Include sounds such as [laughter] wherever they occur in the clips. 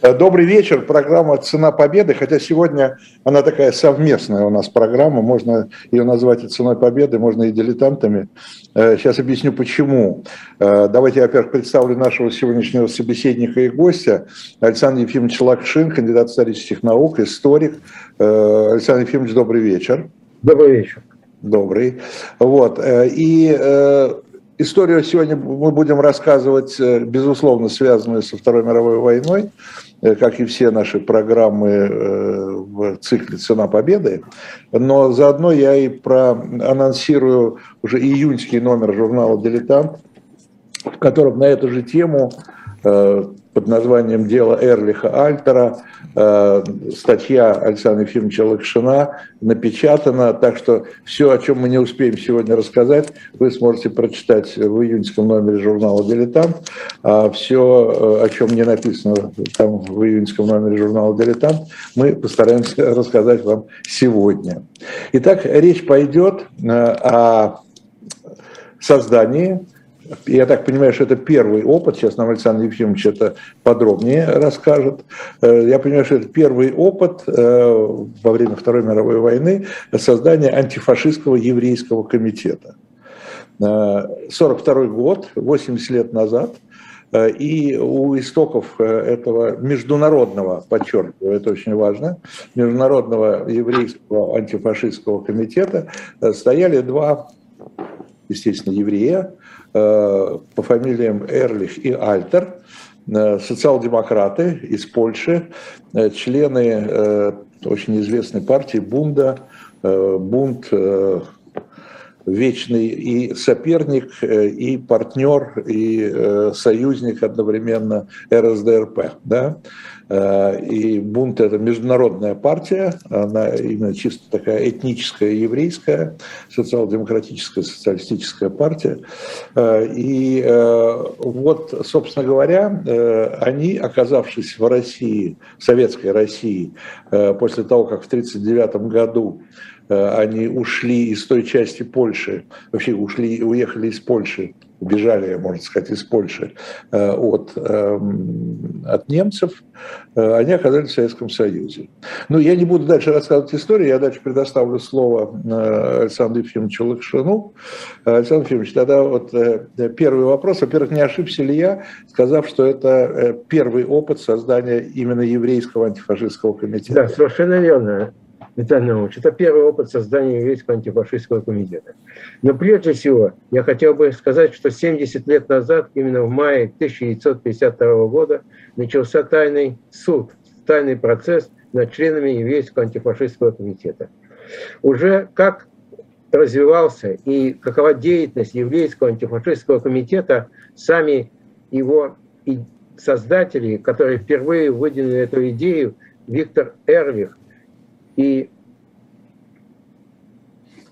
Э, добрый вечер. Программа «Цена победы», хотя сегодня она такая совместная у нас программа, можно ее назвать и «Ценой победы», можно и «Дилетантами». Э, сейчас объясню, почему. Э, давайте я, во-первых, представлю нашего сегодняшнего собеседника и гостя. Александр Ефимович Лакшин, кандидат исторических наук, историк. Александр Ефимович, добрый вечер. Добрый вечер. Добрый. Вот. И историю сегодня мы будем рассказывать, безусловно, связанную со Второй мировой войной. Э, как и все наши программы э, в цикле «Цена победы». Но заодно я и проанонсирую уже июньский номер журнала «Дилетант», в котором на эту же тему э, под названием «Дело Эрлиха Альтера». Э, статья Александра Ефимовича Лакшина напечатана, так что все, о чем мы не успеем сегодня рассказать, вы сможете прочитать в июньском номере журнала «Дилетант». А все, э, о чем не написано там в июньском номере журнала «Дилетант», мы постараемся [laughs] рассказать вам сегодня. Итак, речь пойдет э, о создании я так понимаю, что это первый опыт, сейчас нам Александр Ефимович это подробнее расскажет. Э, я понимаю, что это первый опыт э, во время Второй мировой войны создания антифашистского еврейского комитета. 42 э, год, 80 лет назад, и у истоков этого международного, подчеркиваю, это очень важно, международного еврейского антифашистского комитета стояли два, естественно, еврея, по фамилиям Эрлих и Альтер, э, социал-демократы из Польши, э, члены очень известной партии Бунда, Бунд вечный и соперник, и партнер, и союзник одновременно РСДРП. Да? Э, и бунт – это международная партия, она именно чисто такая этническая, еврейская, социал-демократическая, социалистическая партия. Э, и э, вот, собственно говоря, они, оказавшись в России, в советской России, после того, как в 1939 году они ушли из той части Польши, вообще ушли, уехали из Польши убежали, можно сказать, из Польши э, от, эм, от немцев, э, они оказались в Советском Союзе. Ну, я не буду дальше рассказывать историю, я дальше предоставлю слово э, Александру Ефимовичу Лакшину. Александр Ефимович, тогда вот первый вопрос. Во-первых, не ошибся ли я, сказав, что это первый опыт создания именно еврейского антифашистского комитета? Да, совершенно верно. Виталий Наумович, это первый опыт создания еврейского антифашистского комитета. Но прежде всего я хотел бы сказать, что 70 лет назад, именно в мае 1952 года, начался тайный суд, тайный процесс над членами еврейского антифашистского комитета. Уже как развивался и какова деятельность еврейского антифашистского комитета, сами его создатели, которые впервые выдвинули эту идею, Виктор Эрлих и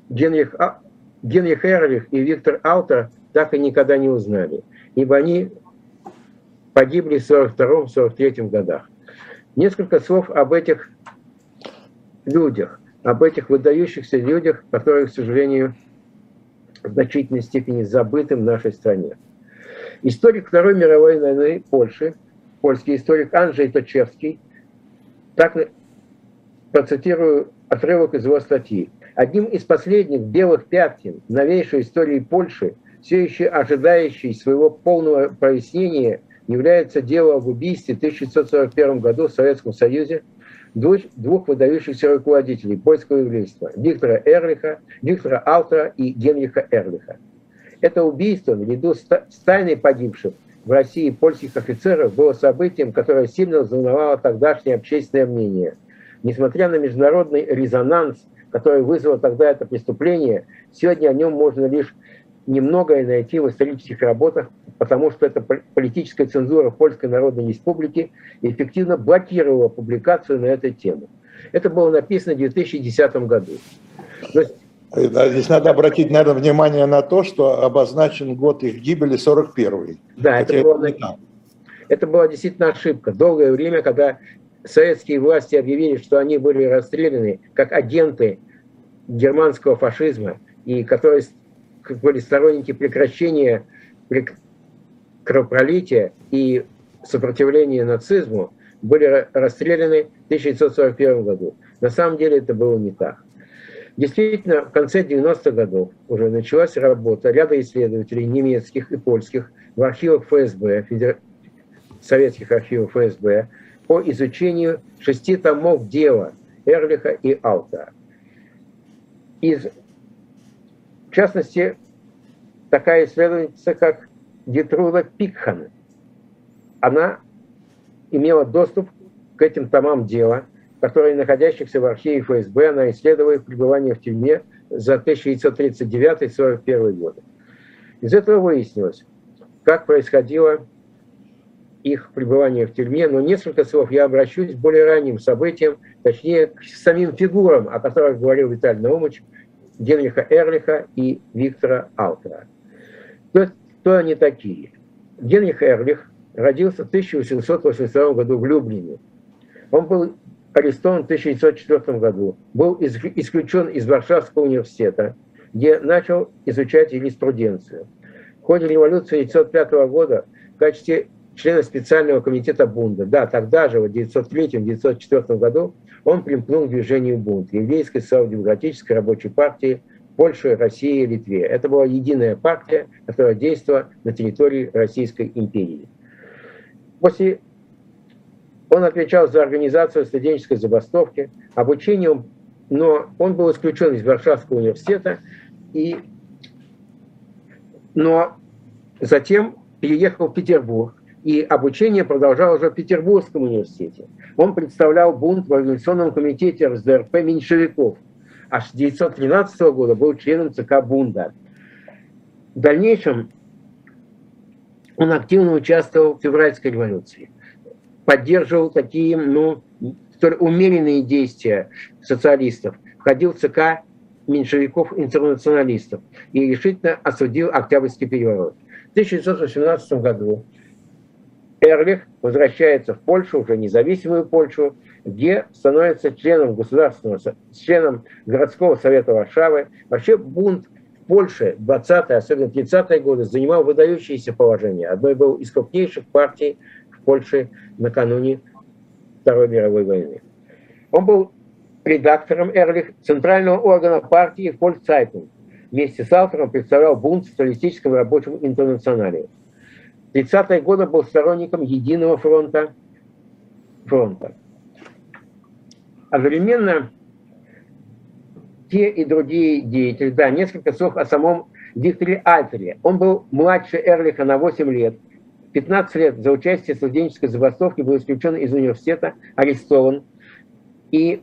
Генрих, а, Генрих Эрлих и Виктор Алтер так и никогда не узнали, ибо они погибли в 1942-1943 годах. Несколько слов об этих людях, об этих выдающихся людях, которые, к сожалению, в значительной степени забыты в нашей стране. Историк Второй мировой войны Польши, польский историк Анджей Точевский, так процитирую отрывок из его статьи. Одним из последних белых пятен новейшей истории Польши, все еще ожидающей своего полного прояснения, является дело об убийстве в 1941 году в Советском Союзе двух, двух выдающихся руководителей польского еврейства – Виктора Эрлиха, Виктора Алтера и Генриха Эрлиха. Это убийство, наряду с тайной погибших в России польских офицеров, было событием, которое сильно взволновало тогдашнее общественное мнение – Несмотря на международный резонанс, который вызвало тогда это преступление, сегодня о нем можно лишь немногое найти в исторических работах, потому что эта политическая цензура Польской Народной Республики эффективно блокировала публикацию на эту тему. Это было написано в 2010 году. Но... Здесь надо обратить, наверное, внимание на то, что обозначен год их гибели 41-й. Да, это, было, это была действительно ошибка. Долгое время, когда советские власти объявили, что они были расстреляны как агенты германского фашизма, и которые были сторонники прекращения кровопролития и сопротивления нацизму, были расстреляны в 1941 году. На самом деле это было не так. Действительно, в конце 90-х годов уже началась работа ряда исследователей немецких и польских в архивах ФСБ, Федер... советских архивов ФСБ, по изучению шести томов дела Эрлиха и Алта. Из, в частности, такая исследовательница, как Детруда Пикхан, она имела доступ к этим томам дела, которые, находящихся в архиве ФСБ, она исследовала их пребывание в тюрьме за 1939-1941 годы. Из этого выяснилось, как происходило их пребывание в тюрьме, но несколько слов я обращусь к более ранним событиям, точнее, к самим фигурам, о которых говорил Виталий Наумович, Генриха Эрлиха и Виктора Алтера. Кто, кто они такие? Генрих Эрлих родился в 1882 году в Люблине. Он был арестован в 1904 году, был исключен из Варшавского университета, где начал изучать юриспруденцию. В ходе революции 1905 года в качестве члена специального комитета Бунда, да, тогда же, в 1903-1904 году, он примкнул к движению Бунд, еврейской социал-демократической рабочей партии Польши, России и Литве. Это была единая партия, которая действовала на территории Российской империи. После он отвечал за организацию студенческой забастовки, обучением, но он был исключен из Варшавского университета, и, но затем переехал в Петербург, и обучение продолжалось уже в Петербургском университете. Он представлял бунт в Организационном комитете РСДРП меньшевиков. Аж с 1913 года был членом ЦК Бунда. В дальнейшем он активно участвовал в февральской революции поддерживал такие, ну, умеренные действия социалистов, входил в ЦК меньшевиков-интернационалистов и решительно осудил Октябрьский переворот. В 1918 году Эрлих возвращается в Польшу, уже независимую Польшу, где становится членом государственного, членом городского совета Варшавы. Вообще бунт в Польше 20-е, особенно 30-е годы занимал выдающееся положение. Одной был из крупнейших партий Польши накануне Второй мировой войны. Он был редактором Эрлих центрального органа партии Фольксайтинг. Вместе с автором представлял бунт в социалистическом рабочем интернационале. В 30-е годы был сторонником единого фронта. фронта. Одновременно те и другие деятели, да, несколько слов о самом Викторе Альтере. Он был младше Эрлиха на 8 лет, 15 лет за участие в студенческой забастовке был исключен из университета, арестован и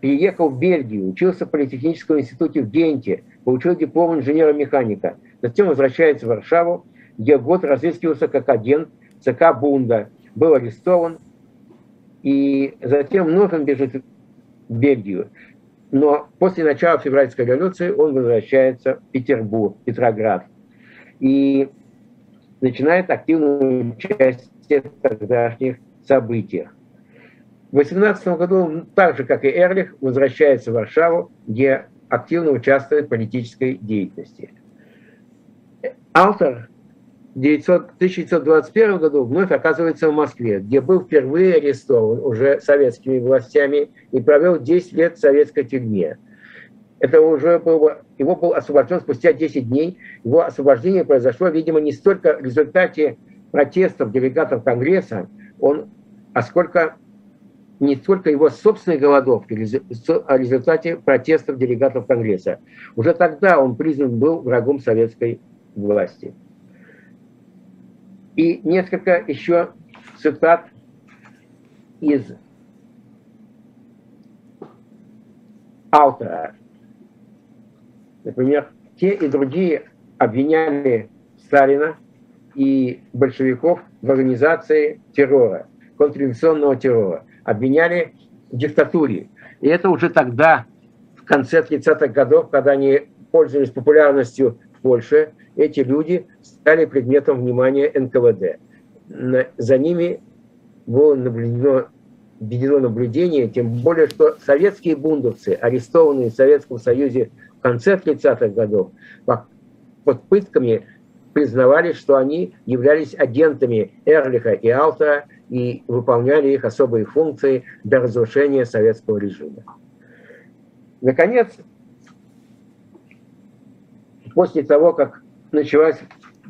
переехал в Бельгию, учился в Политехническом институте в Генте, получил диплом инженера-механика. Затем возвращается в Варшаву, год разыскивался как агент ЦК Бунда, был арестован, и затем вновь он бежит в Бельгию. Но после начала февральской революции он возвращается в Петербург, Петроград. И начинает активную участие в тогдашних событиях. В 18 году он, так же, как и Эрлих, возвращается в Варшаву, где активно участвует в политической деятельности. Автор 1921 году вновь оказывается в Москве, где был впервые арестован уже советскими властями и провел 10 лет в советской тюрьме – это уже было, его был освобожден спустя 10 дней. Его освобождение произошло, видимо, не столько в результате протестов делегатов Конгресса, он, а сколько не столько его собственной голодовки, а в результате протестов делегатов Конгресса. Уже тогда он признан был врагом советской власти. И несколько еще цитат из автора Например, те и другие обвиняли Сталина и большевиков в организации террора, контрреволюционного террора. Обвиняли в диктатуре. И это уже тогда, в конце 30-х годов, когда они пользовались популярностью в Польше, эти люди стали предметом внимания НКВД. За ними было наблюдено, введено наблюдение, тем более, что советские бундовцы, арестованные в Советском Союзе конце 30-х годов под пытками признавали, что они являлись агентами Эрлиха и Алтера и выполняли их особые функции для разрушения советского режима. Наконец, после того, как началась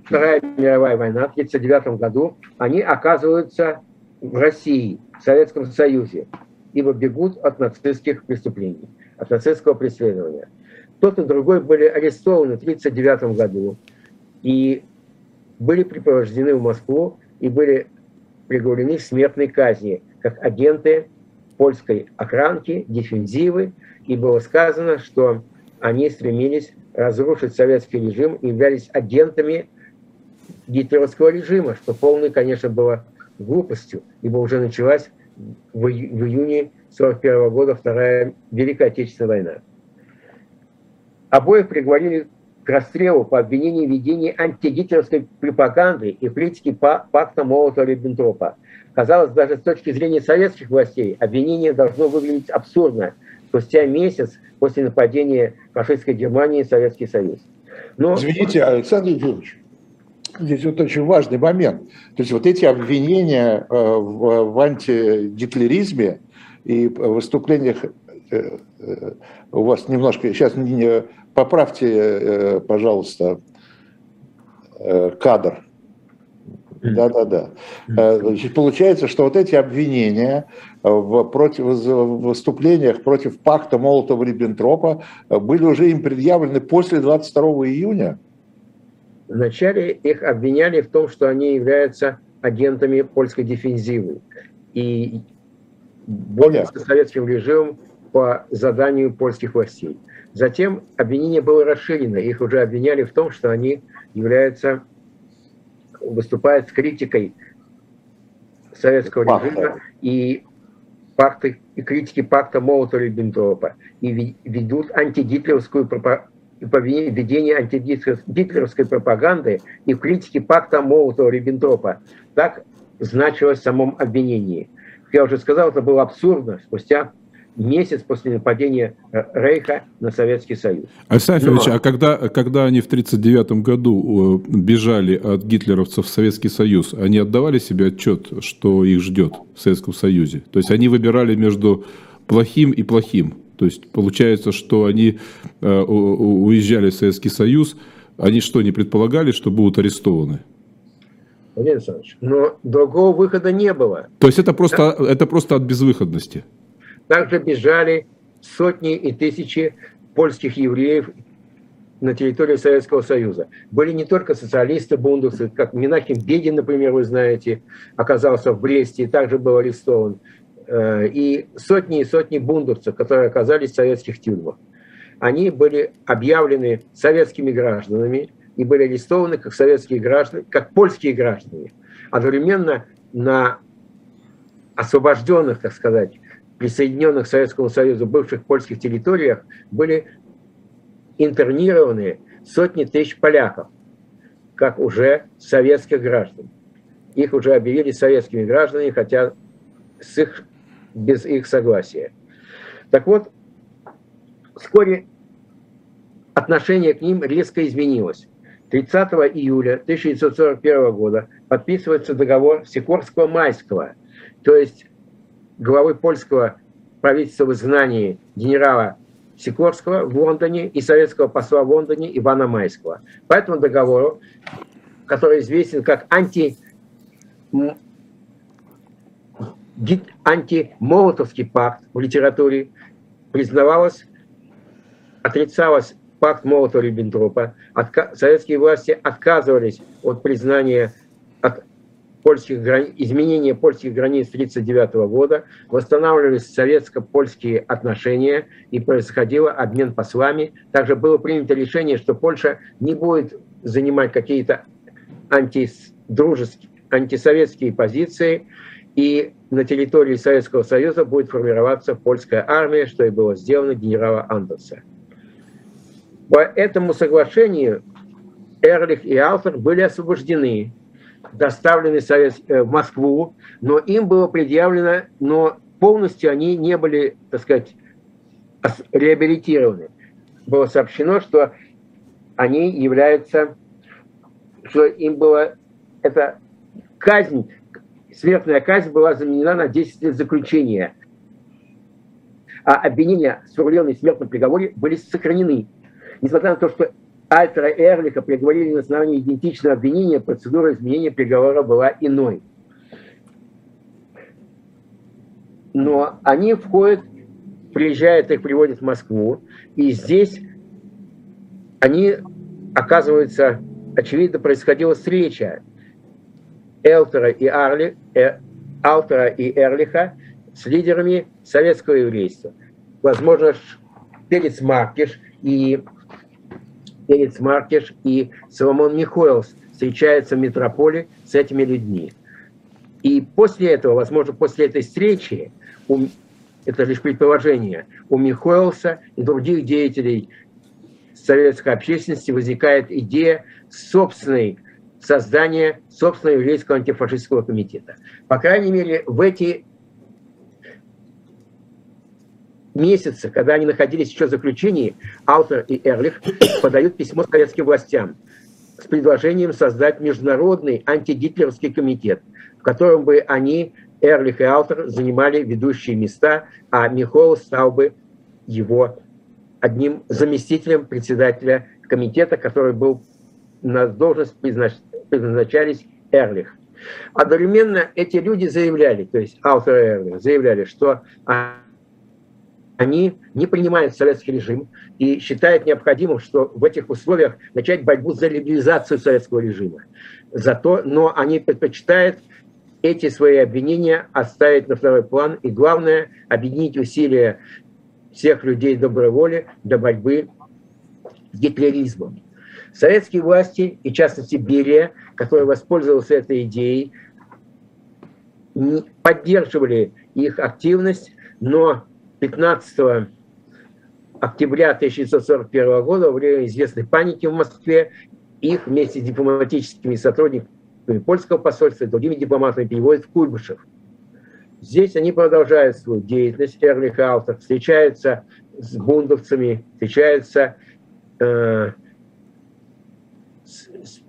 Вторая мировая война в 1939 году, они оказываются в России, в Советском Союзе, ибо бегут от нацистских преступлений, от нацистского преследования. Тот и другой были арестованы в 1939 году и были припровождены в Москву и были приговорены к смертной казни, как агенты польской охранки, дефензивы, и было сказано, что они стремились разрушить советский режим являлись агентами гитлеровского режима, что полной, конечно, было глупостью, ибо уже началась в, июне 1941 года Вторая Великая Отечественная война. Обоих приговорили к расстрелу по обвинению в ведении антигитлеровской пропаганды и критики пакта Молотова-Риббентропа. Казалось, даже с точки зрения советских властей, обвинение должно выглядеть абсурдно спустя месяц после нападения фашистской Германии и Советский Союз. Но... Извините, Александр Юрьевич, здесь вот очень важный момент. То есть вот эти обвинения э, в, в антигитлеризме и выступлениях э, э, у вас немножко, сейчас поправьте, пожалуйста, кадр. Да-да-да. Значит, получается, что вот эти обвинения в, против, в выступлениях против пакта Молотова-Риббентропа были уже им предъявлены после 22 июня. Вначале их обвиняли в том, что они являются агентами польской дефензивы и борются с советским режимом по заданию польских властей. Затем обвинение было расширено, их уже обвиняли в том, что они являются, выступают с критикой советского режима и пакты, и критики пакта Молотова-Риббентропа и ведут антигитлеровскую и по ведению антигитлеровской пропаганды и в критике пакта Молотова-Риббентропа. Так значилось в самом обвинении. Как я уже сказал, это было абсурдно спустя месяц после нападения Рейха на Советский Союз. Александр Но... а когда, когда они в 1939 году э, бежали от гитлеровцев в Советский Союз, они отдавали себе отчет, что их ждет в Советском Союзе? То есть они выбирали между плохим и плохим. То есть получается, что они э, уезжали в Советский Союз, они что, не предполагали, что будут арестованы? Владимир Александрович, но другого выхода не было. То есть это просто, да? это просто от безвыходности? Также бежали сотни и тысячи польских евреев на территории Советского Союза. Были не только социалисты, бундовцы, как Минахим Бегин, например, вы знаете, оказался в Бресте и также был арестован. Э, и сотни и сотни бундовцев, которые оказались в советских тюрьмах. Они были объявлены советскими гражданами и были арестованы как советские граждане, как польские граждане. Одновременно на освобожденных, так сказать, присоединенных к Советскому Союзу бывших польских территориях были интернированы сотни тысяч поляков, как уже советских граждан. Их уже объявили советскими гражданами, хотя с их без их согласия. Так вот, вскоре отношение к ним резко изменилось. 30 июля 1941 года подписывается договор Сикорского-Майского, то есть главы польского правительства в изгнании генерала Сикорского в Лондоне и советского посла в Лондоне Ивана Майского. По этому договору, который известен как анти антимолотовский пакт в литературе признавалось, отрицалось пакт Молотова-Риббентропа. Советские власти отказывались от признания польских грани... изменения польских границ 1939 года, восстанавливались советско-польские отношения и происходил обмен послами. Также было принято решение, что Польша не будет занимать какие-то антидружеские, антисоветские позиции, и на территории Советского Союза будет формироваться польская армия, что и было сделано генерала Андерса. По этому соглашению Эрлих и Алтер были освобождены, доставлены э, в Москву, но им было предъявлено, но полностью они не были, так сказать, реабилитированы. Было сообщено, что они являются, что им было, это казнь смертная казнь была заменена на 10 лет заключения, а обвинения, сформулированные в смертном приговоре, были сохранены. Несмотря на то, что Альтера Эрлиха приговорили на основании идентичного обвинения, процедура изменения приговора была иной. Но они входят, приезжают, их приводят в Москву, и здесь они, оказывается, очевидно, происходила встреча Элтера и Арли, э, Алтера и Эрлиха с лидерами советского еврейства. Возможно, Перец Маркиш и Перец Маркиш и Соломон Михоэлс встречаются в метрополе с этими людьми. И после этого, возможно, после этой встречи, у, это лишь предположение, у Михоэлса и других деятелей советской общественности возникает идея собственной создания собственного еврейского антифашистского комитета. По крайней мере, в эти месяцы, когда они находились еще в заключении, Алтер и Эрлих [coughs] подают письмо советским властям с предложением создать международный антигитлеровский комитет, в котором бы они, Эрлих и Алтер, занимали ведущие места, а Михол стал бы его одним заместителем председателя комитета, который был на должность предназначались Эрлих. Одновременно эти люди заявляли, то есть автор Эрлих заявляли, что они не принимают советский режим и считают необходимым, что в этих условиях начать борьбу за либерализацию советского режима. Зато, но они предпочитают эти свои обвинения оставить на второй план и, главное, объединить усилия всех людей доброй воли для борьбы с гитлеризмом. Советские власти, и в частности Берия, который воспользовался этой идеей, поддерживали их активность, но 15 октября 1941 года, во время известной паники в Москве, их вместе с дипломатическими сотрудниками польского посольства и другими дипломатами переводят в Куйбышев. Здесь они продолжают свою деятельность, Эрлих Алтер, встречаются с бундовцами, встречаются э, с, с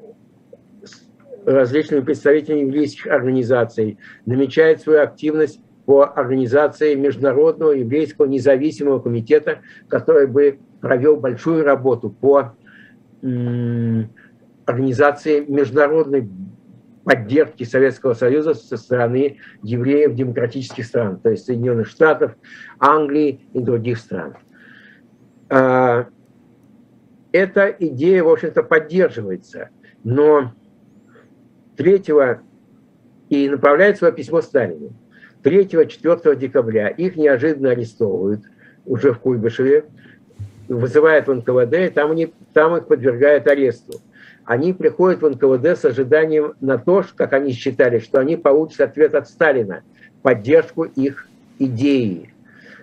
различными представителями еврейских организаций, намечает свою активность по организации Международного еврейского независимого комитета, который бы провел большую работу по организации международной поддержки Советского Союза со стороны евреев демократических стран, то есть Соединенных Штатов, Англии и других стран. А, эта идея, в общем-то, поддерживается, но 3 и направляет свое письмо Сталину. 3-4 декабря их неожиданно арестовывают уже в Куйбышеве, вызывают в НКВД, там, они, там их подвергают аресту. Они приходят в НКВД с ожиданием на то, как они считали, что они получат ответ от Сталина, поддержку их идеи.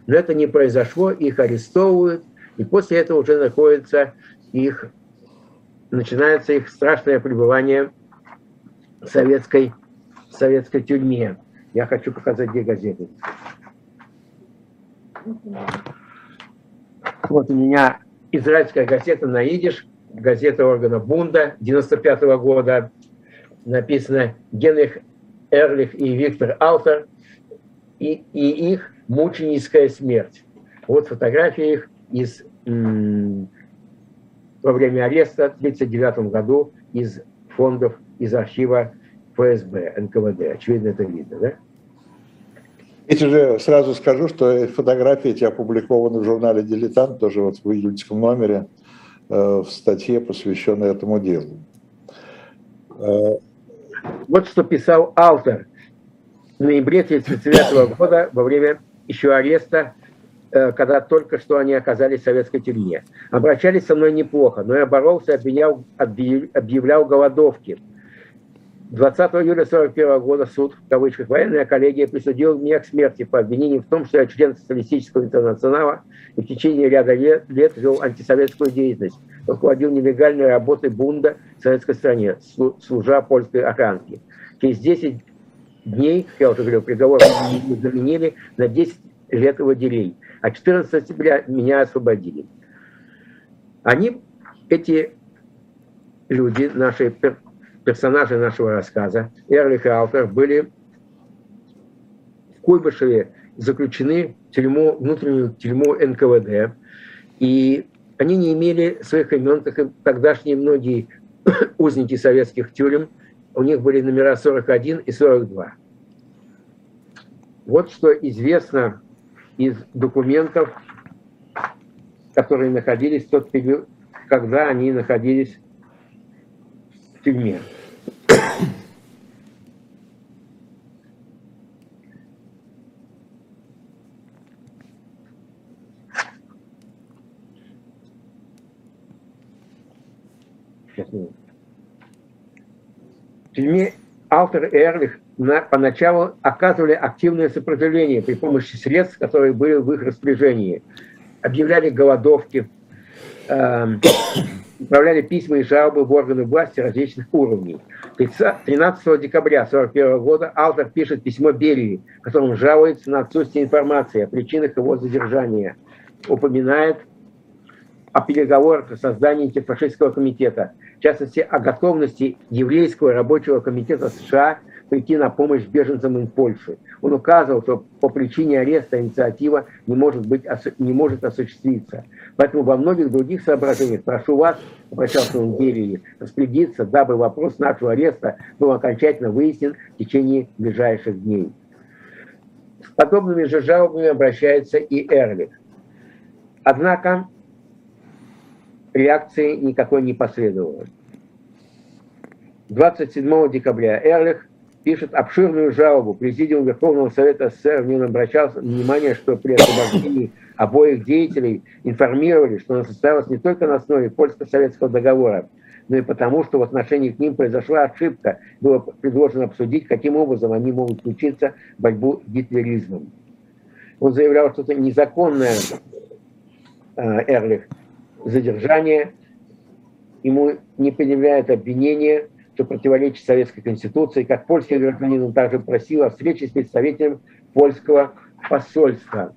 Но это не произошло, их арестовывают, и после этого уже находится их, начинается их страшное пребывание в советской, в советской тюрьме. Я хочу показать, где газеты. Вот у меня израильская газета на идиш, газета органа Бунда 95 -го года. Написано Генрих Эрлих и Виктор Алтер и, и их мученическая смерть. Вот фотографии их из во время ареста в 1939 году из фондов, из архива ФСБ, НКВД. Очевидно, это видно, да? Эти же сразу скажу, что фотографии эти опубликованы в журнале «Дилетант», тоже вот в июльском номере, э, в статье, посвященной этому делу. Э, вот что писал автор в ноябре 1939 года во время еще ареста, э, когда только что они оказались в советской тюрьме. Обращались со мной неплохо, но я боролся, обвинял, объявлял голодовки – 20 июля 1941 года суд, в кавычках, военная коллегия присудил мне к смерти по обвинению в том, что я член социалистического интернационала и в течение ряда лет, лет вел антисоветскую деятельность, руководил нелегальной работой бунда в советской стране, служа польской охранке. Через 10 дней, я уже говорил, приговор заменили на 10 лет делей, а 14 октября меня освободили. Они, эти люди, наши персонажи нашего рассказа, Эрлих и Алтер, были Куйбышеве заключены в тюрьму, внутреннюю тюрьму НКВД, и они не имели своих имен, как и тогдашние многие [coughs] узники советских тюрем. У них были номера 41 и 42. Вот что известно из документов, которые находились в тот период, когда они находились в тюрьме. В тюрьме Алтер и Эрлих на, поначалу оказывали активное сопротивление при помощи средств, которые были в их распоряжении. Объявляли голодовки, э, отправляли письма и жалобы в органы власти различных уровней. 13 декабря 1941 года Алтер пишет письмо Берии, в котором жалуется на отсутствие информации о причинах его задержания. Упоминает о переговорах о создании антифашистского комитета, в частности, о готовности еврейского рабочего комитета США прийти на помощь беженцам из Польши. Он указывал, что по причине ареста инициатива не может, быть, не может осуществиться. Поэтому во многих других соображениях прошу вас, обращался он к Берии, распорядиться, дабы вопрос нашего ареста был окончательно выяснен в течение ближайших дней. С подобными же жалобами обращается и Эрлих. Однако реакции никакой не последовало. 27 декабря Эрлих пишет обширную жалобу. Президиум Верховного Совета СССР в нем обращал внимание, что при освобождении обоих деятелей информировали, что она состоялась не только на основе польско-советского договора, но и потому, что в отношении к ним произошла ошибка. Было предложено обсудить, каким образом они могут включиться в борьбу с гитлеризмом. Он заявлял, что это незаконное э, Эрлих задержание, ему не предъявляют обвинения, что противоречит Советской Конституции. Как польский гражданин также просил о встрече с представителем польского посольства.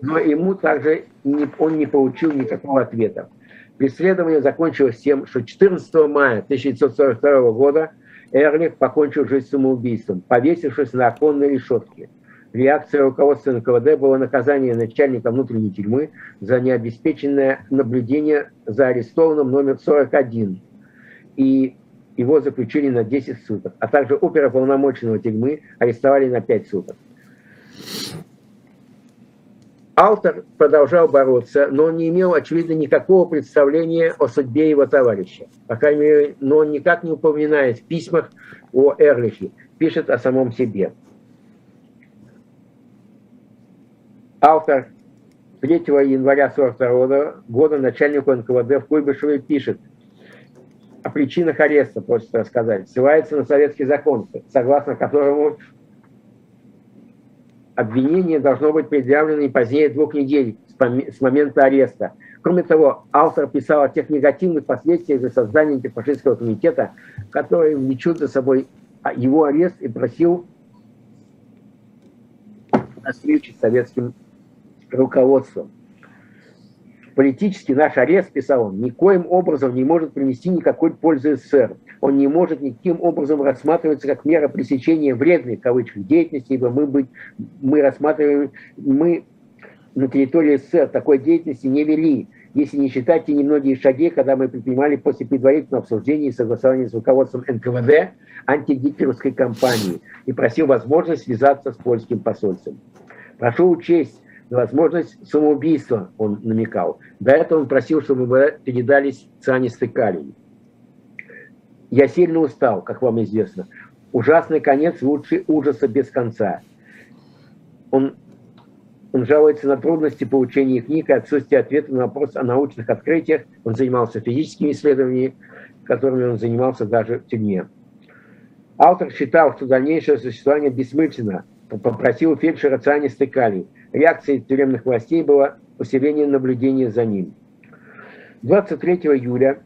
Но ему также не, он не получил никакого ответа. Преследование закончилось тем, что 14 мая 1942 года Эрлих покончил жизнь самоубийством, повесившись на оконной решетке. Реакция руководства НКВД была наказание начальника внутренней тюрьмы за необеспеченное наблюдение за арестованным номер 41. И его заключили на 10 суток. А также оперополномоченного тюрьмы арестовали на 5 суток. Алтер продолжал бороться, но он не имел, очевидно, никакого представления о судьбе его товарища. По крайней мере, но он никак не упоминает в письмах о Эрлихе, пишет о самом себе. Автор 3 января 1942 года начальнику НКВД в Куйбышеве пишет о причинах ареста, просит рассказать, ссылается на советский закон, согласно которому обвинение должно быть предъявлено не позднее двух недель с момента ареста. Кроме того, автор писал о тех негативных последствиях за создание антифашистского комитета, которые влечут за собой его арест и просил о встрече с советским руководством. Политически наш арест, писал он, никоим образом не может принести никакой пользы СССР. Он не может никаким образом рассматриваться как мера пресечения вредной, в деятельности, ибо мы, быть, мы рассматриваем, мы на территории СССР такой деятельности не вели, если не считать те немногие шаги, когда мы предпринимали после предварительного обсуждения и согласования с руководством НКВД антигитлеровской кампании и просил возможность связаться с польским посольством. Прошу учесть, возможность самоубийства он намекал. До этого он просил, чтобы передались цианистый калий. Я сильно устал, как вам известно. Ужасный конец лучше ужаса без конца. Он, он жалуется на трудности получения книг и отсутствие ответа на вопрос о научных открытиях. Он занимался физическими исследованиями, которыми он занимался даже в тюрьме. Автор считал, что дальнейшее существование бессмысленно. Попросил фельдшера цианистый калий. Реакцией тюремных властей было усиление наблюдения за ним. 23 июля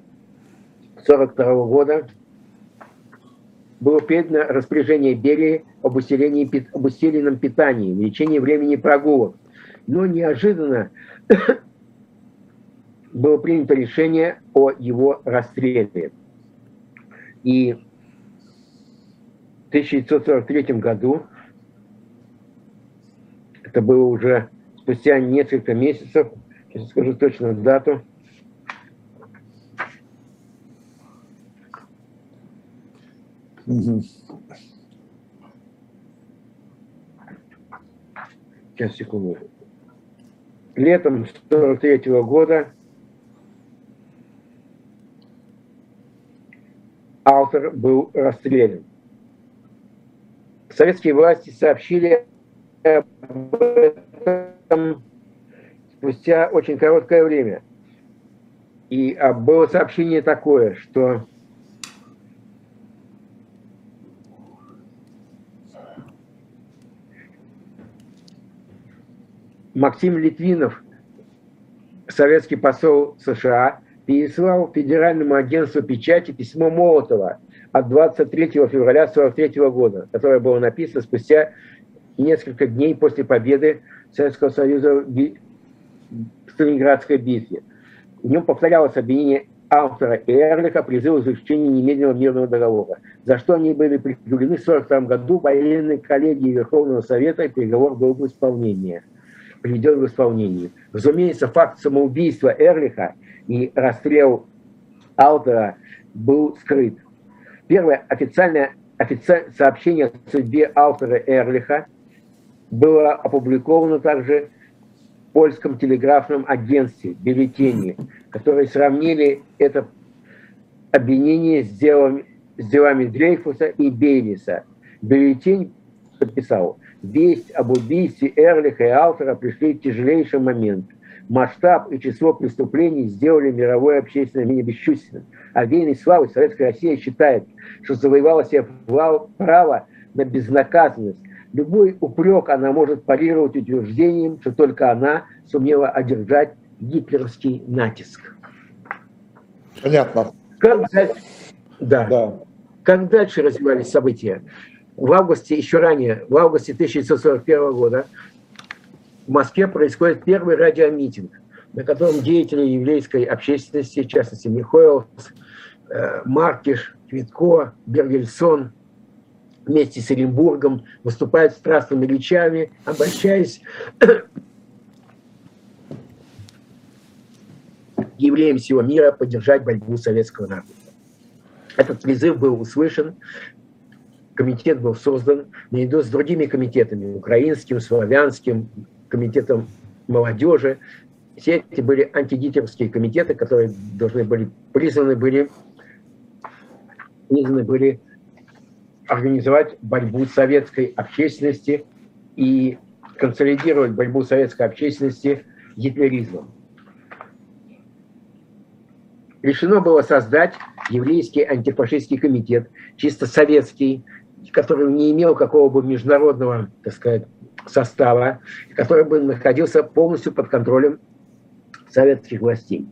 1942 года было передано распоряжение Берии об, усилении, об усиленном питании, увеличении времени прогулок. Но неожиданно [coughs] было принято решение о его расстреле. И в 1943 году Это было уже спустя несколько месяцев, сейчас скажу точно дату. Сейчас, секунду. Летом 43 -го года автор был расстрелян. Советские власти сообщили об этом спустя очень короткое время. И а, было сообщение такое, что Максим Литвинов, советский посол США, переслал Федеральному агентству печати письмо Молотова от 23 февраля 1943 года, которое было написано спустя несколько дней после победы Советского Союза в Сталинградской битве. В нем повторялось обвинение автора и Эрлиха призыв заключения немедленного мирного договора, за что они были прикреплены в 1942 году военной коллегии Верховного Совета, и переговор был в исполнении, приведен в исполнение. Разумеется, факт самоубийства Эрлиха и расстрел автора был скрыт. Первое официальное офици... сообщение о судьбе автора Эрлиха было опубликовано также в польском телеграфном агентстве, бюллетене, которые сравнили это обвинение с, делом, с делами Дрейфуса и Бейлиса. Бюллетень подписал, весть об убийстве Эрлиха и автора пришли в тяжелейший момент – масштаб и число преступлений сделали мировое общественное мнение бесчувственным. А вейной славы Советская Россия считает, что завоевала себе право на безнаказанность. Любой упрек она может парировать утверждением, что только она сумела одержать гитлеровский натиск. Понятно. Как дальше, да. да. Как дальше развивались события? В августе, еще ранее, в августе 1941 года в Москве происходит первый радиомитинг, на котором деятели еврейской общественности, в частности Михоэлс, э, Маркиш, Квитко, Бергельсон, вместе с Оренбургом выступают страстными речами, обращаясь [coughs] евреям всего мира поддержать борьбу советского народа. Этот призыв был услышан, комитет был создан наряду с другими комитетами, украинским, славянским, комитетом молодежи. Все эти были антигитлеровские комитеты, которые должны были призваны были, призваны были организовать борьбу советской общественности и консолидировать борьбу советской общественности гитлеризмом. Решено было создать еврейский антифашистский комитет, чисто советский, который не имел какого бы международного, так сказать, состава, который бы находился полностью под контролем советских властей.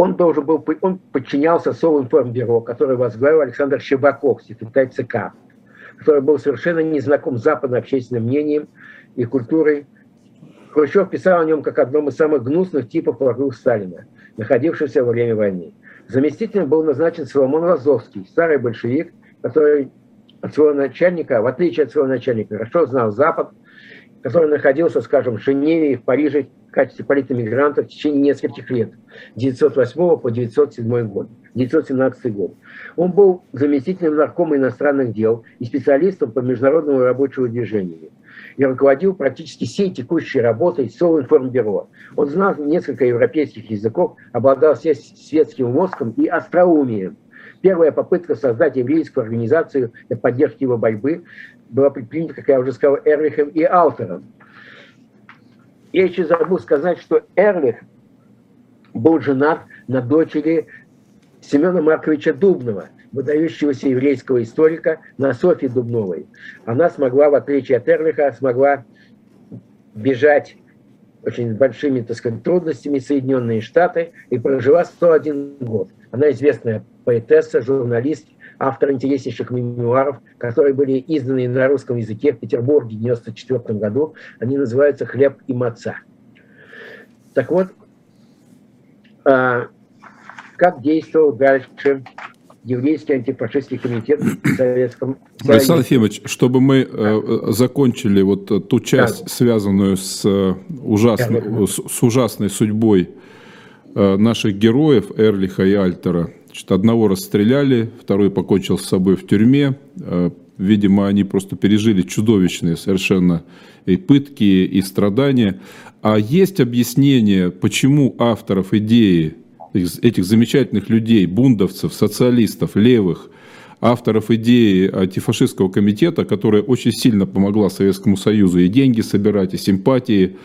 Он должен был, он подчинялся Совинформбюро, которое возглавил Александр Щербаков, секретарь ЦК, который был совершенно не знаком с западным общественным мнением и культурой. Хрущев писал о нем как одном из самых гнусных типов врагов Сталина, находившегося во время войны. Заместителем был назначен Соломон Лазовский, старый большевик, который от своего начальника, в отличие от своего начальника, хорошо знал Запад, который находился, скажем, в Женеве и в Париже в качестве политэмигранта в течение нескольких лет, 1908 по 1907 год, 1917 год. Он был заместителем наркома иностранных дел и специалистом по международному рабочему движению и руководил практически всей текущей работой Совинформбюро. Он знал несколько европейских языков, обладал светским мозгом и остроумием. Первая попытка создать еврейскую организацию для поддержки его борьбы была предпринята, как я уже сказал, Эрлихом и Алтером. Я еще забыл сказать, что Эрлих был женат на дочери Семена Марковича Дубнова, выдающегося еврейского историка, на Софье Дубновой. Она смогла, в отличие от Эрлиха, смогла бежать очень большими, так сказать, трудностями Соединенные Штаты и прожила 101 год. Она известная поэтесса, журналист, автор интереснейших мемуаров, которые были изданы на русском языке в Петербурге в 1994 году. Они называются «Хлеб и маца». Так вот, а, как действовал дальше еврейский антифашистский комитет в Советском Союзе. Александр Ефимович, чтобы мы э, закончили вот ту часть, да. связанную с, э, ужасной, с ужасной судьбой э, наших героев Эрлиха и Альтера. Значит, одного расстреляли, второй покончил с собой в тюрьме. Видимо, они просто пережили чудовищные совершенно и пытки, и страдания. А есть объяснение, почему авторов идеи этих замечательных людей, бундовцев, социалистов, левых, авторов идеи антифашистского комитета, которая очень сильно помогла Советскому Союзу и деньги собирать, и симпатии,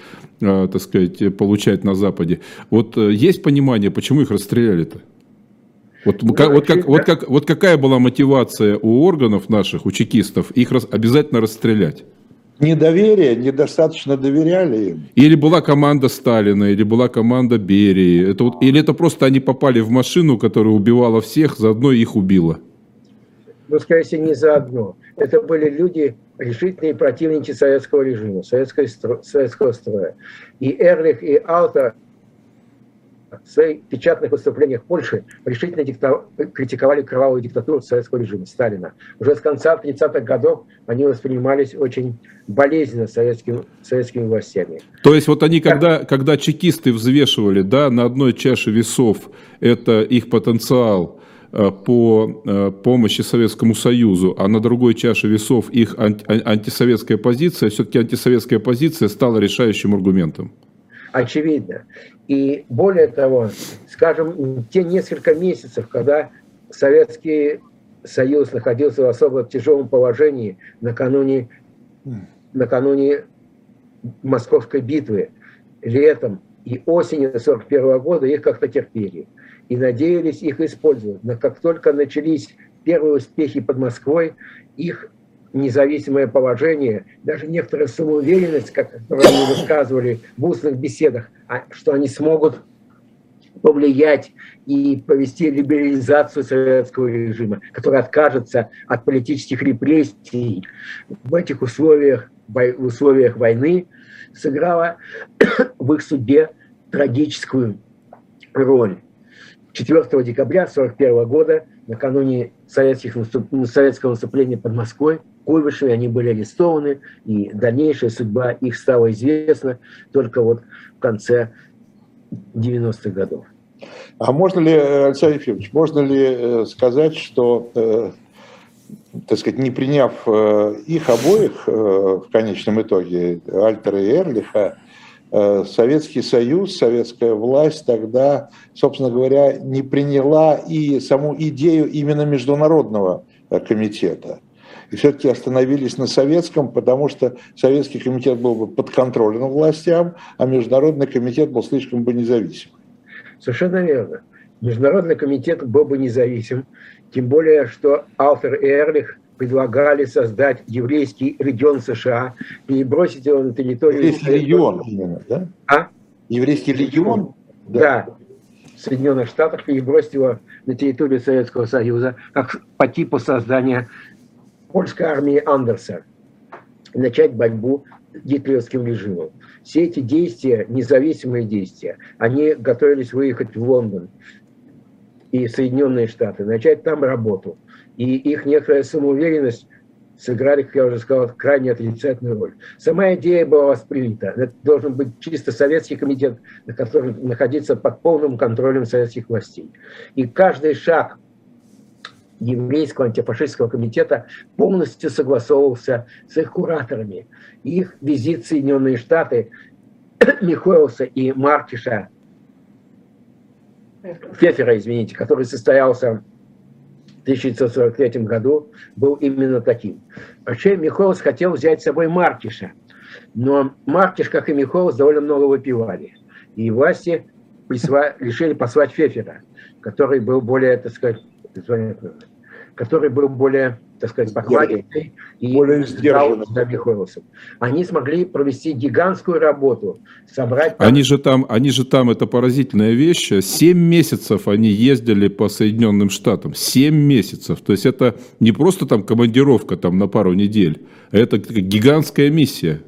э, так сказать, получать на Западе. Вот э, есть понимание, почему их расстреляли-то? Вот, ну, как, вот, как, вот, как, вот какая была мотивация у органов наших, у чекистов, их рас, обязательно расстрелять? недоверие, недостаточно доверяли им. Или была команда Сталина, или была команда Берии. Это вот, или это просто они попали в машину, которая убивала всех, заодно их убила? Ну, скорее всего, не заодно. Это были люди, решительные противники советского режима, советского, советского строя. И Эрлих, и Алта в своих печатных выступлениях Польши решительно дикта... критиковали кровавую диктатуру советского режима Сталина. Уже с конца 30-х годов они воспринимались очень болезненно советским, советскими властями. То есть вот они, когда, когда чекисты взвешивали да, на одной чаше весов это их потенциал э, по э, помощи Советскому Союзу, а на другой чаше весов их анти, антисоветская позиция, все-таки антисоветская позиция стала решающим аргументом. Очевидно. И более того, скажем, те несколько месяцев, когда Советский Союз находился в особо тяжелом положении накануне, накануне Московской битвы, летом и осенью 1941 года их как-то терпели и надеялись их использовать. Но как только начались первые успехи под Москвой, их независимое положение, даже некоторая самоуверенность, как они высказывали в устных беседах, а, что они смогут повлиять и провести либерализацию советского режима, который откажется от политических репрессий в этих условиях, в условиях войны, сыграла в их судьбе трагическую роль. 4 декабря 1941 года, накануне советских, советского наступления под Москвой, Куйбышеве, они были арестованы, и дальнейшая судьба их стала известна только вот в конце 90-х годов. А можно ли, Александр Ефимович, можно ли э, сказать, что, э, так сказать, не приняв э, их обоих в конечном итоге, Альтера и Эрлиха, Советский Союз, советская власть тогда, собственно говоря, не приняла и саму идею именно международного комитета – и все-таки остановились на советском, потому что советский комитет был бы подконтролен властям, а международный комитет был слишком бы независим. Совершенно верно. Международный комитет был бы независим, тем более, что Алтер и Эрлих предлагали создать еврейский регион США, и бросить его на территорию... Еврейский регион именно, да? А? Еврейский регион? Да. да. В Соединенных Штатах и бросить его на территорию Советского Союза, как по типу создания польской армии Андерса начать борьбу с гитлеровским режимом. Все эти действия, независимые действия, они готовились выехать в Лондон и Соединенные Штаты, начать там работу. И их некоторая самоуверенность сыграли, как я уже сказал, крайне отрицательную роль. Сама идея была воспринята. Это должен быть чисто советский комитет, на который находиться под полным контролем советских властей. И каждый шаг еврейского антифашистского комитета полностью согласовывался с их кураторами. Их визит в Соединенные Штаты [coughs] Михоэлса и Маркиша, Фефера, извините, который состоялся в 1943 году, был именно таким. Вообще Михоэлс хотел взять с собой Маркиша, но Маркиш, как и Михоэлс, довольно много выпивали. И власти присва... решили послать Фефера, который был более, так сказать, который был более, так сказать, покладистый и более сдержанным. Они смогли провести гигантскую работу, собрать... Там... Они же там, они же там, это поразительная вещь, семь месяцев они ездили по Соединенным Штатам, семь месяцев, то есть это не просто там командировка там на пару недель, это гигантская миссия,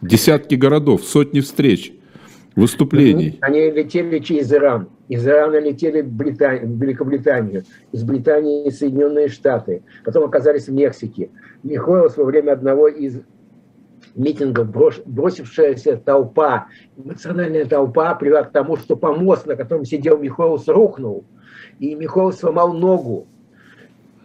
десятки городов, сотни встреч. Выступлений. Они, летели через Иран. Из Ирана летели в, Британию, в Великобританию. Из Британии в Соединенные Штаты. Потом оказались в Мексике. Михоэлс во время одного из митингов брош, бросившаяся толпа, эмоциональная толпа привела к тому, что помост, на котором сидел Михоэлс, рухнул. И Михоэлс сломал ногу.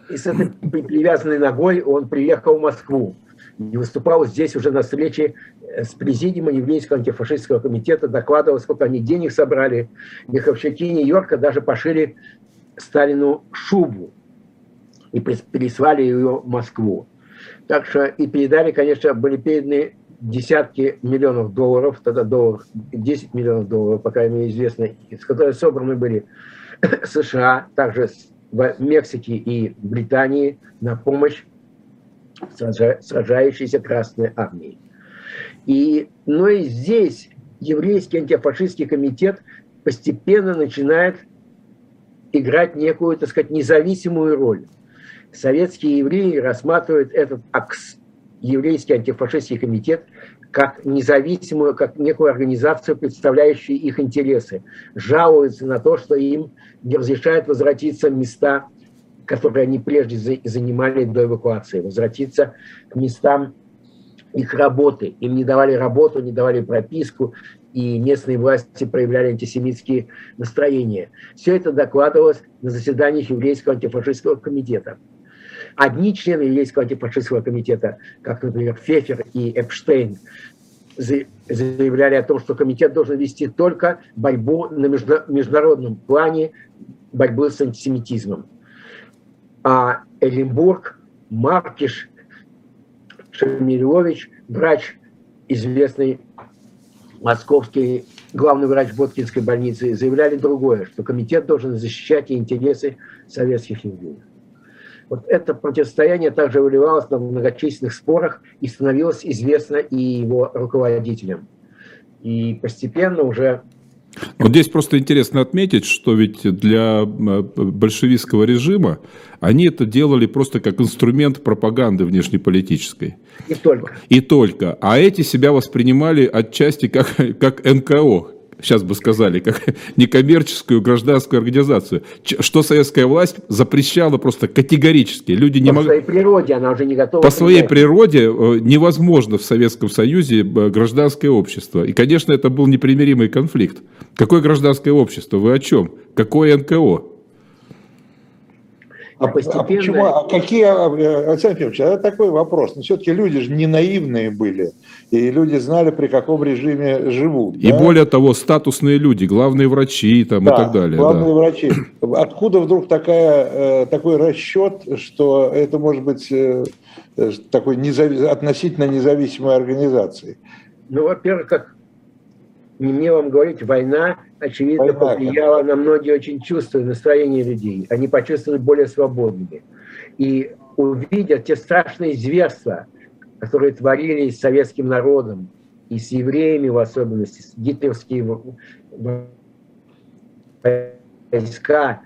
И с этой привязанной ногой он приехал в Москву. И выступал здесь уже на встрече с президиумом еврейского антифашистского комитета, докладывал, сколько они денег собрали. Меховщики Нью-Йорка даже пошили Сталину шубу и переслали ее в Москву. Так что и передали, конечно, были переданы десятки миллионов долларов, тогда доллар, 10 миллионов долларов, пока мне известно, из которых собраны были [coughs] США, также в Мексике и Британии на помощь сражающейся Красной Армии. И, но и здесь еврейский антифашистский комитет постепенно начинает играть некую, так сказать, независимую роль советские евреи рассматривают этот АКС, еврейский антифашистский комитет, как независимую, как некую организацию, представляющую их интересы. Жалуются на то, что им не разрешают возвратиться в места, которые они прежде занимали до эвакуации, возвратиться к местам их работы. Им не давали работу, не давали прописку, и местные власти проявляли антисемитские настроения. Все это докладывалось на заседаниях еврейского антифашистского комитета. Одни члены еврейского антифашистского комитета, как, например, Фефер и Эпштейн, заявляли о том, что комитет должен вести только борьбу на международном плане борьбы с антисемитизмом. А Элленбург, Маркиш, Шамилович, врач, известный московский главный врач Боткинской больницы, заявляли другое, что комитет должен защищать интересы советских евреев. Вот это противостояние также выливалось на многочисленных спорах и становилось известно и его руководителям. И постепенно уже вот здесь просто интересно отметить, что ведь для большевистского режима они это делали просто как инструмент пропаганды внешнеполитической. И только. И только. А эти себя воспринимали отчасти как, [laughs] как НКО, сейчас бы сказали, как [laughs] некоммерческую гражданскую организацию, что советская власть запрещала просто категорически. Люди не По своей природе она уже не готова. По своей природе э, невозможно в Советском Союзе э, гражданское общество. И, конечно, это был непримиримый конфликт. Какое гражданское общество? Вы о чем? Какое НКО? А, а, постепенно... а почему? А какие, а, Александр Петрович, а такой вопрос. Но ну, все-таки люди же не наивные были, и люди знали, при каком режиме живут. И да? более того, статусные люди, главные врачи там, да, и так далее. главные да. врачи. [clears throat] Откуда вдруг такая, э, такой расчет, что это может быть э, такой незави... относительно независимой организацией? Ну, во-первых, как не мне вам говорить, война, очевидно, война, повлияла на многие очень чувства и настроения людей. Они почувствовали более свободными. И увидя те страшные зверства, которые творились с советским народом, и с евреями в особенности, с гитлеровские войска,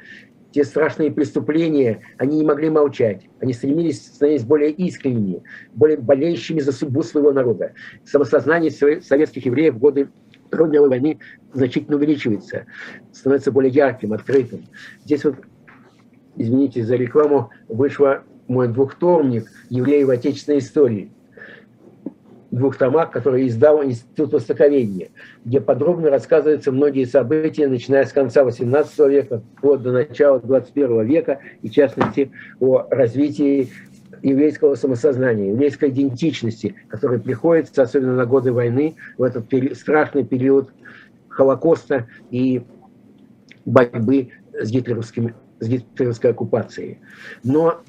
те страшные преступления, они не могли молчать. Они стремились становиться более искренними, более болеющими за судьбу своего народа. Самосознание советских евреев в годы Второй мировой войны значительно увеличивается, становится более ярким, открытым. Здесь вот, извините за рекламу, вышла мой двухтомник «Евреи в отечественной истории», двух томах, который издал Институт Востоковедения, где подробно рассказываются многие события, начиная с конца XVIII века, вплоть до начала XXI века, и в частности о развитии еврейского самосознания, еврейской идентичности, которая приходится, особенно на годы войны, в этот пери- страшный период Холокоста и борьбы с, гитлеровским, с гитлеровской оккупацией. Но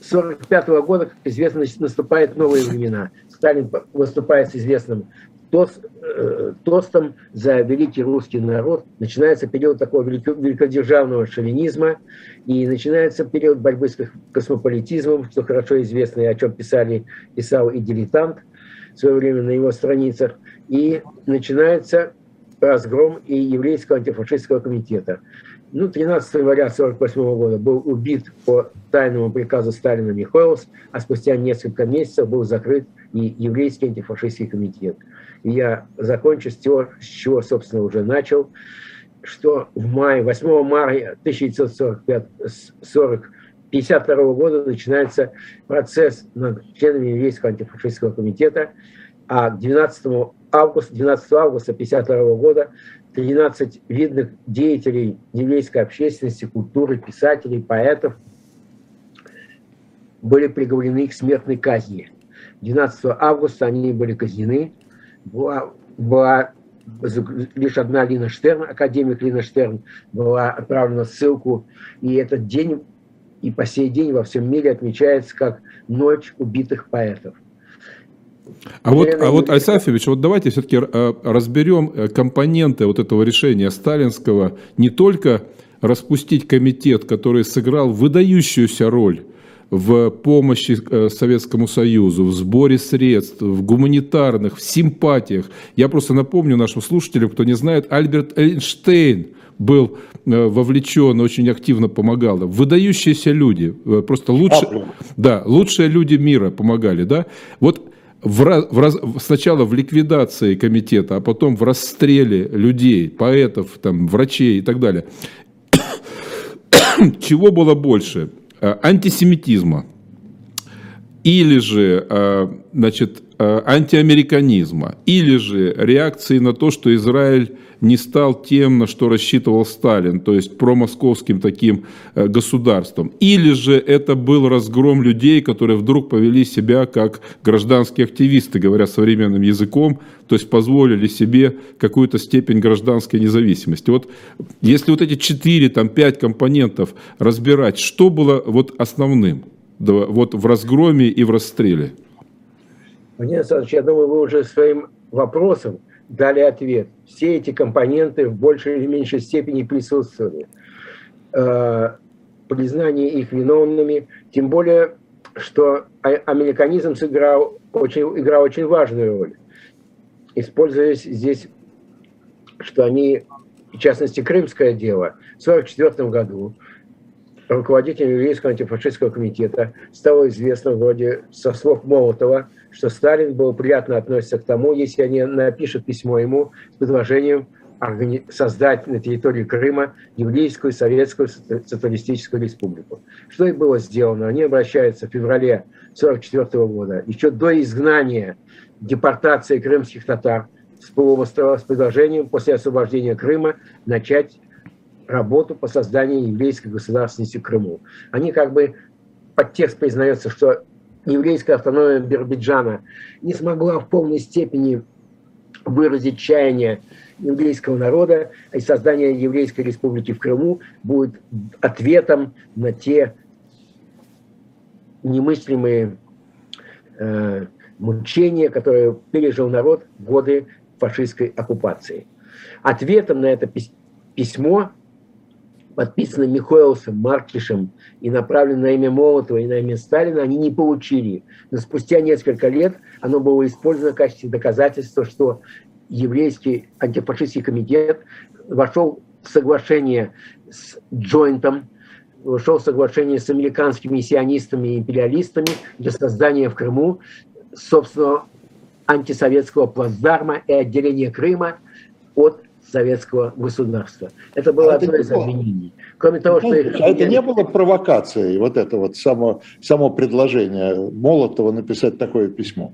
с 1945 года, как известно, наступают новые времена. Сталин выступает с известным тост, э, тостом за великий русский народ. Начинается период такого великодержавного шовинизма, и начинается период борьбы с космополитизмом, что хорошо известно, и о чем писали, писал и дилетант в свое время на его страницах. И начинается разгром и еврейского антифашистского комитета. Ну, 13 января 1948 года был убит по тайному приказу Сталина Михоэлс, а спустя несколько месяцев был закрыт и еврейский антифашистский комитет. Я закончу с того, с чего, собственно, уже начал, что в мае, 8 мая 1952 года начинается процесс над членами еврейского антифашистского комитета, а 12 августа, 12 августа 1952 года 13 видных деятелей еврейской общественности, культуры, писателей, поэтов были приговорены к смертной казни. 12 августа они были казнены. Была, была лишь одна Лина Штерн, академик Лина Штерн, была отправлена в ссылку. И этот день и по сей день во всем мире отмечается как Ночь убитых поэтов. А вот, а вот, Александрович, вот давайте все-таки э, разберем э, компоненты вот этого решения сталинского, не только распустить комитет, который сыграл выдающуюся роль в помощи э, Советскому Союзу, в сборе средств, в гуманитарных, в симпатиях. Я просто напомню нашим слушателям, кто не знает, Альберт Эйнштейн был вовлечен, очень активно помогал. Выдающиеся люди, просто лучше, да, лучшие люди мира помогали. Да? Вот в, в, сначала в ликвидации комитета, а потом в расстреле людей, поэтов, там, врачей и так далее. [coughs] Чего было больше? Э, антисемитизма. Или же э, значит, антиамериканизма, или же реакции на то, что Израиль не стал тем, на что рассчитывал Сталин, то есть промосковским таким э, государством. Или же это был разгром людей, которые вдруг повели себя как гражданские активисты, говоря современным языком, то есть позволили себе какую-то степень гражданской независимости. Вот если вот эти четыре, там, пять компонентов разбирать, что было вот основным вот в разгроме и в расстреле? Владимир Александрович, я думаю, вы уже своим вопросом дали ответ. Все эти компоненты в большей или меньшей степени присутствовали. Э, признание их виновными, тем более, что а, американизм сыграл очень, играл очень важную роль. Используясь здесь, что они, в частности, крымское дело, в 1944 году руководителем еврейского антифашистского комитета стало известно вроде со слов Молотова, что Сталин был приятно относится к тому, если они напишут письмо ему с предложением создать на территории Крыма еврейскую советскую социалистическую республику. Что и было сделано. Они обращаются в феврале 1944 года, еще до изгнания, депортации крымских татар с полуострова с предложением после освобождения Крыма начать работу по созданию еврейской государственности в Крыму. Они как бы под текст признается, что еврейская автономия Биробиджана не смогла в полной степени выразить чаяние еврейского народа, и создание еврейской республики в Крыму будет ответом на те немыслимые э, мучения, которые пережил народ в годы фашистской оккупации. Ответом на это письмо подписанные Михоэлсом, Маркишем и направленные на имя Молотова и на имя Сталина, они не получили. Но спустя несколько лет оно было использовано в качестве доказательства, что еврейский антифашистский комитет вошел в соглашение с Джойнтом, вошел в соглашение с американскими сионистами и империалистами для создания в Крыму собственного антисоветского плацдарма и отделения Крыма от советского государства. Это было а одно из обвинений. Кроме того, ну, что... Их... А это не было провокацией, вот это вот само, само предложение Молотова написать такое письмо?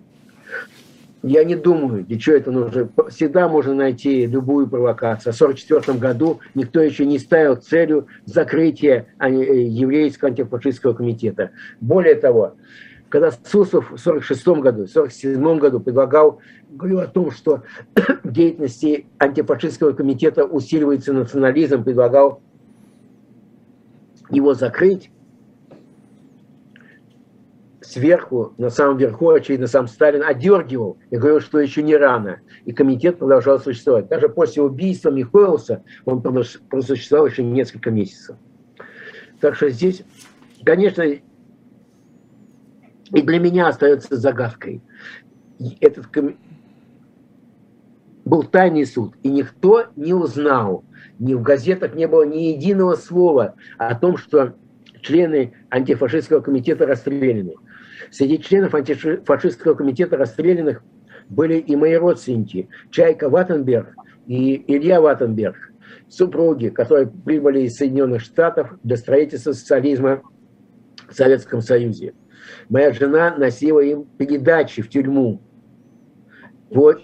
Я не думаю, для чего это нужно. Всегда можно найти любую провокацию. В 1944 году никто еще не ставил целью закрытия э, еврейского антифашистского комитета. Более того, когда Суслов в 1946 году, в 1947 году предлагал, говорил о том, что [coughs] деятельности антифашистского комитета усиливается национализм, предлагал его закрыть, сверху, на самом верху, очевидно, сам Сталин одергивал и говорил, что еще не рано. И комитет продолжал существовать. Даже после убийства Михоэлса он просуществовал еще несколько месяцев. Так что здесь, конечно, и для меня остается загадкой. Этот ком... был тайный суд, и никто не узнал, ни в газетах не было ни единого слова о том, что члены антифашистского комитета расстреляны. Среди членов антифашистского комитета расстрелянных были и мои родственники Чайка Ваттенберг и Илья Ваттенберг, супруги, которые прибыли из Соединенных Штатов для строительства социализма в Советском Союзе. Моя жена носила им передачи в тюрьму. Вот.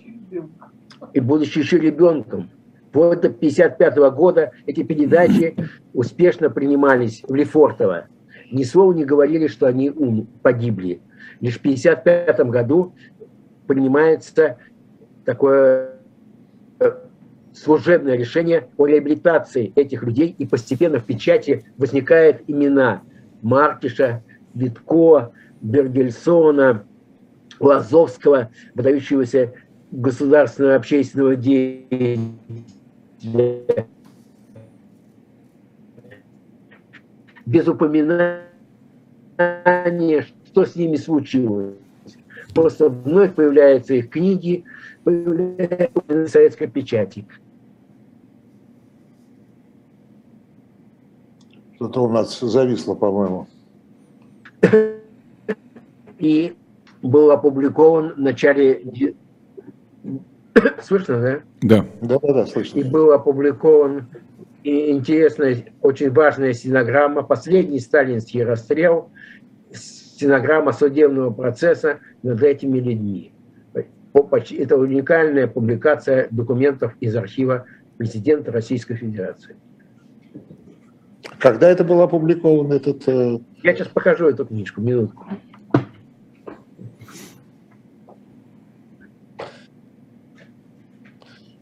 И будучи еще ребенком, вот до 1955 года эти передачи [clears throat] успешно принимались в Лефортово. Ни слова не говорили, что они ум, погибли. Лишь в 1955 году принимается такое э, служебное решение о реабилитации этих людей, и постепенно в печати возникают имена Маркиша, Витко, Бергельсона, Лазовского, выдающегося государственного общественного деятеля. Без упоминания, что с ними случилось. Просто вновь появляются их книги, появляются советской печати. Что-то у нас зависло, по-моему. И был опубликован в начале... Слышно, да? Да. Да, да, да, слышно. И был опубликован и интересная, очень важная стенограмма, последний сталинский расстрел, стенограмма судебного процесса над этими людьми. Это уникальная публикация документов из архива президента Российской Федерации. Когда это был опубликован этот... Э, Я сейчас покажу эту книжку, минутку.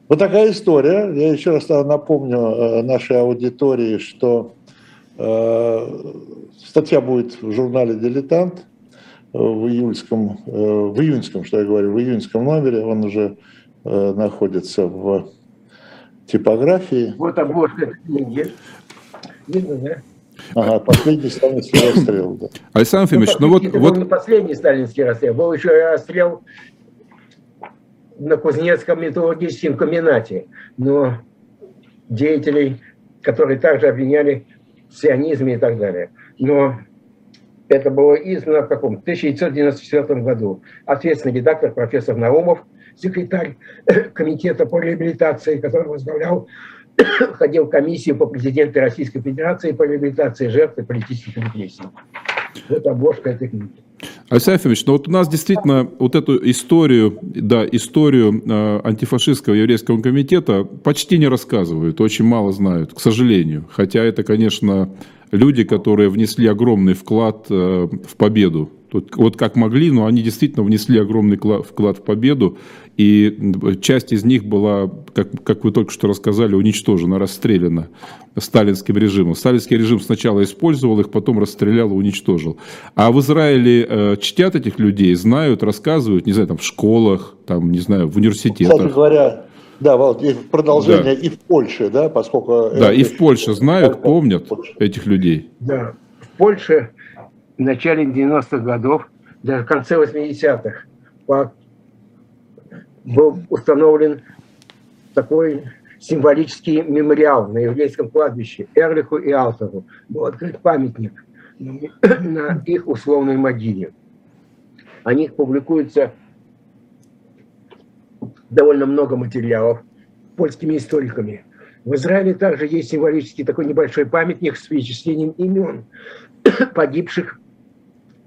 Вот такая история. Я еще раз напомню э, нашей аудитории, что э, статья будет в журнале «Дилетант» в июльском, в июньском, что я говорю, в июньском номере. Он уже находится в типографии. Вот обложка книги. Видно, да? Ага, последний сталинский расстрел, да. Александр Ефимович, ну, ну вот... Вот... был не последний сталинский расстрел, был еще расстрел на Кузнецком металлургическом комбинате, но деятелей, которые также обвиняли в сионизме и так далее. Но это было издано в каком? 1994 году. Ответственный редактор профессор Наумов, секретарь [coughs] комитета по реабилитации, который возглавлял [coughs] ходил в комиссию по президенту Российской Федерации по реабилитации жертв политических репрессий. Вот обложка этой книги. Александр Ефимович, ну вот у нас действительно вот эту историю, да, историю э, антифашистского еврейского комитета почти не рассказывают, очень мало знают, к сожалению. Хотя это, конечно, люди, которые внесли огромный вклад э, в победу. Тут, вот как могли, но они действительно внесли огромный вклад в победу. И часть из них была, как, как вы только что рассказали, уничтожена, расстреляна сталинским режимом. Сталинский режим сначала использовал их, потом расстрелял и уничтожил. А в Израиле э, чтят этих людей, знают, рассказывают, не знаю, там в школах, там, не знаю, в университетах. Кстати говоря, да, Володь, и продолжение да. и в Польше, да, поскольку... Да, и в Польше знают, помнят этих людей. Да, в Польше в начале 90-х годов, даже в конце 80-х, был установлен такой символический мемориал на еврейском кладбище Эрлиху и Алтеру. Был открыт памятник на их условной могиле. О них публикуется довольно много материалов польскими историками. В Израиле также есть символический такой небольшой памятник с перечислением имен погибших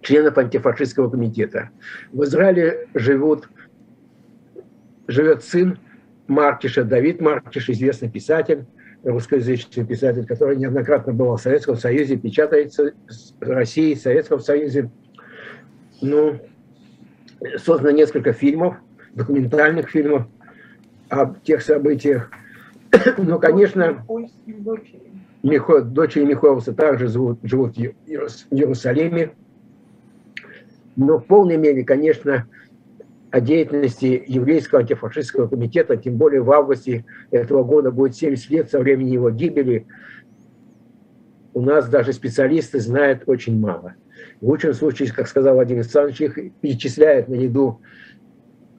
членов антифашистского комитета. В Израиле живут живет сын Маркиша, Давид Маркиш, известный писатель, русскоязычный писатель, который неоднократно был в Советском Союзе, печатается в России, в Советском Союзе. Ну, создано несколько фильмов, документальных фильмов об тех событиях. [coughs] Ну, конечно, Михо, дочери Михоэлса также живут, живут в Иерусалиме. Но в полной мере, конечно, о деятельности еврейского антифашистского комитета, тем более в августе этого года будет 70 лет со времени его гибели, у нас даже специалисты знают очень мало. В лучшем случае, как сказал Владимир Александрович, их перечисляют наряду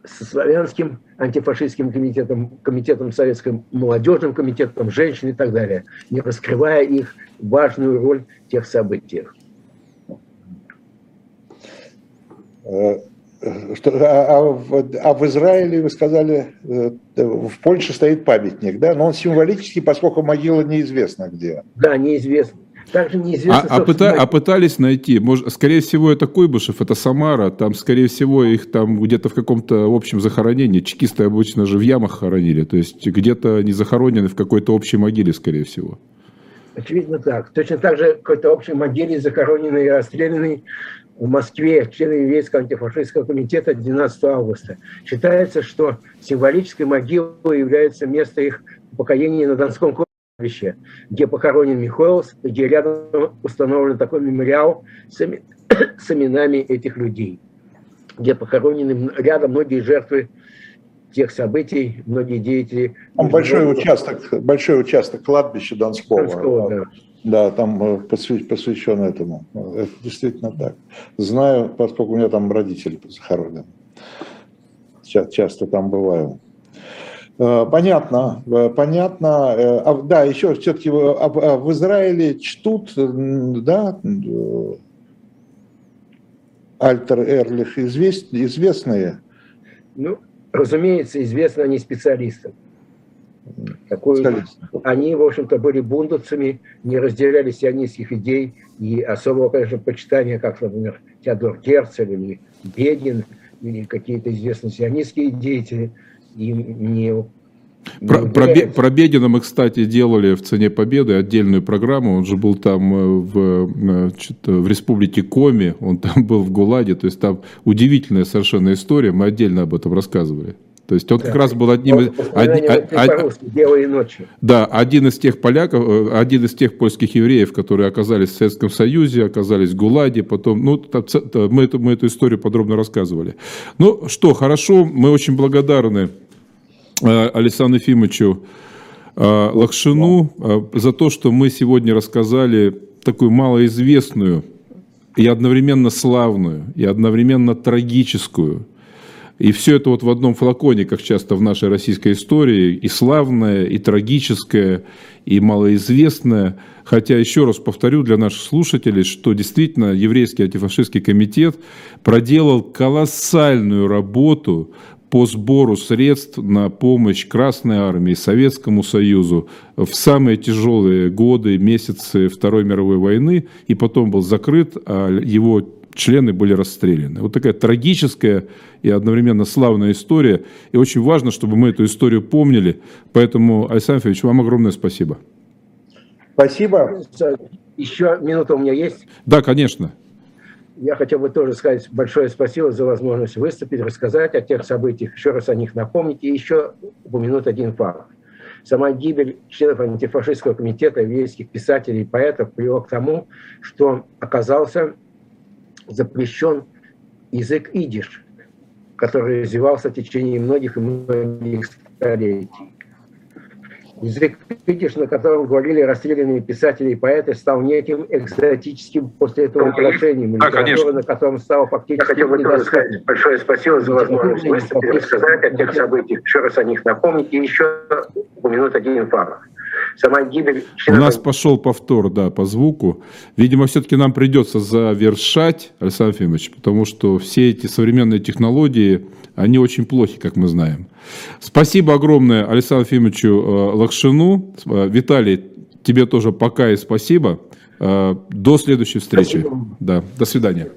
со славянским антифашистским комитетом, комитетом советским, молодежным комитетом, женщин и так далее, не раскрывая их важную роль в тех событиях. Что, а, а, в, а в Израиле, вы сказали, э, в Польше стоит памятник, да? Но он символический, поскольку могила неизвестна где. Да, неизвестно. Также неизвестно, а, а, пыта, а пытались найти, может, скорее всего, это Куйбышев, это Самара, там, скорее всего, их там где-то в каком-то общем захоронении, чекисты обычно же в ямах хоронили, то есть где-то они захоронены в какой-то общей могиле, скорее всего. Очевидно так. Точно так же в какой-то общей могиле захороненный и расстрелянный в Москве члены еврейского антифашистского комитета 12 августа. Считается, что символической могилой является место их упокоения на Донском кладбище, где похоронен Михоэлс, где рядом установлен такой мемориал с, [coughs] с именами этих людей, где похоронены рядом многие жертвы тех событий, многие деятели. Там большой участок, большой участок кладбища Донского. Донского да. Да, там э, посвящен этому. Это действительно так. Знаю, поскольку у меня там родители захоронены. Часто там бываю. Э, понятно, э, понятно. А, да, еще все-таки в Израиле чтут, да, Альтер Эрлих известные? Ну, разумеется, известно они специалистам. Такой, они, в общем-то, были бундовцами, не разделяли сионистских идей и особого, конечно, почитания, как, например, Теодор Герцель или Бедин, или какие-то известные сионистские деятели, им не про, про, про Бедина мы, кстати, делали в «Цене Победы» отдельную программу. Он же был там э, в, значит, в республике Коми, он там [laughs] был в ГУЛАГе. То есть там удивительная совершенно история. Мы отдельно об этом рассказывали. То есть он да. как раз был одним из... Ночи. Да, один из тех поляков, э, один из тех польских евреев, которые оказались в Советском Союзе, оказались в ГУЛАГе, потом... Ну, мы эту, мы эту историю подробно рассказывали. Ну что, хорошо, мы очень благодарны э, Александру Ефимовичу э, Лакшину за то, что мы сегодня рассказали такую малоизвестную и одновременно славную, и одновременно трагическую и все это вот в одном флаконе, как часто в нашей российской истории, и славное, и трагическое, и малоизвестное. Хотя, еще раз повторю для наших слушателей, что действительно еврейский антифашистский комитет проделал колоссальную работу по сбору средств на помощь Красной Армии, Советскому Союзу в самые тяжелые годы, месяцы Второй мировой войны, и потом был закрыт, а его члены были расстреляны. Вот такая трагическая и одновременно славная история. И очень важно, чтобы мы эту историю помнили. Поэтому, Александр Федорович, вам огромное спасибо. Спасибо. Еще минута у меня есть? Да, конечно. Я хотел бы тоже сказать большое спасибо за возможность выступить, рассказать о тех событиях, еще раз о них напомнить и еще упомянуть один факт. Сама гибель членов антифашистского комитета, еврейских писателей и поэтов привела к тому, что оказался запрещен язык идиш, который развивался в течение многих и многих столетий. Язык идиш, на котором говорили расстрелянные писатели и поэты, стал неким экзотическим после этого украшением, да, конечно. на котором стал фактически Я хотел бы тоже сказать большое спасибо за возможность выступить, рассказать о тех событиях, еще раз о них напомнить и еще упомянуть один факт сама гибель... У нас пошел повтор, да, по звуку. Видимо, все-таки нам придется завершать, Александр Ефимович, потому что все эти современные технологии, они очень плохи, как мы знаем. Спасибо огромное Александру Ефимовичу э, Лакшину. Э, Виталий, тебе тоже пока и спасибо. Э, до следующей встречи. Спасибо. Да, до свидания.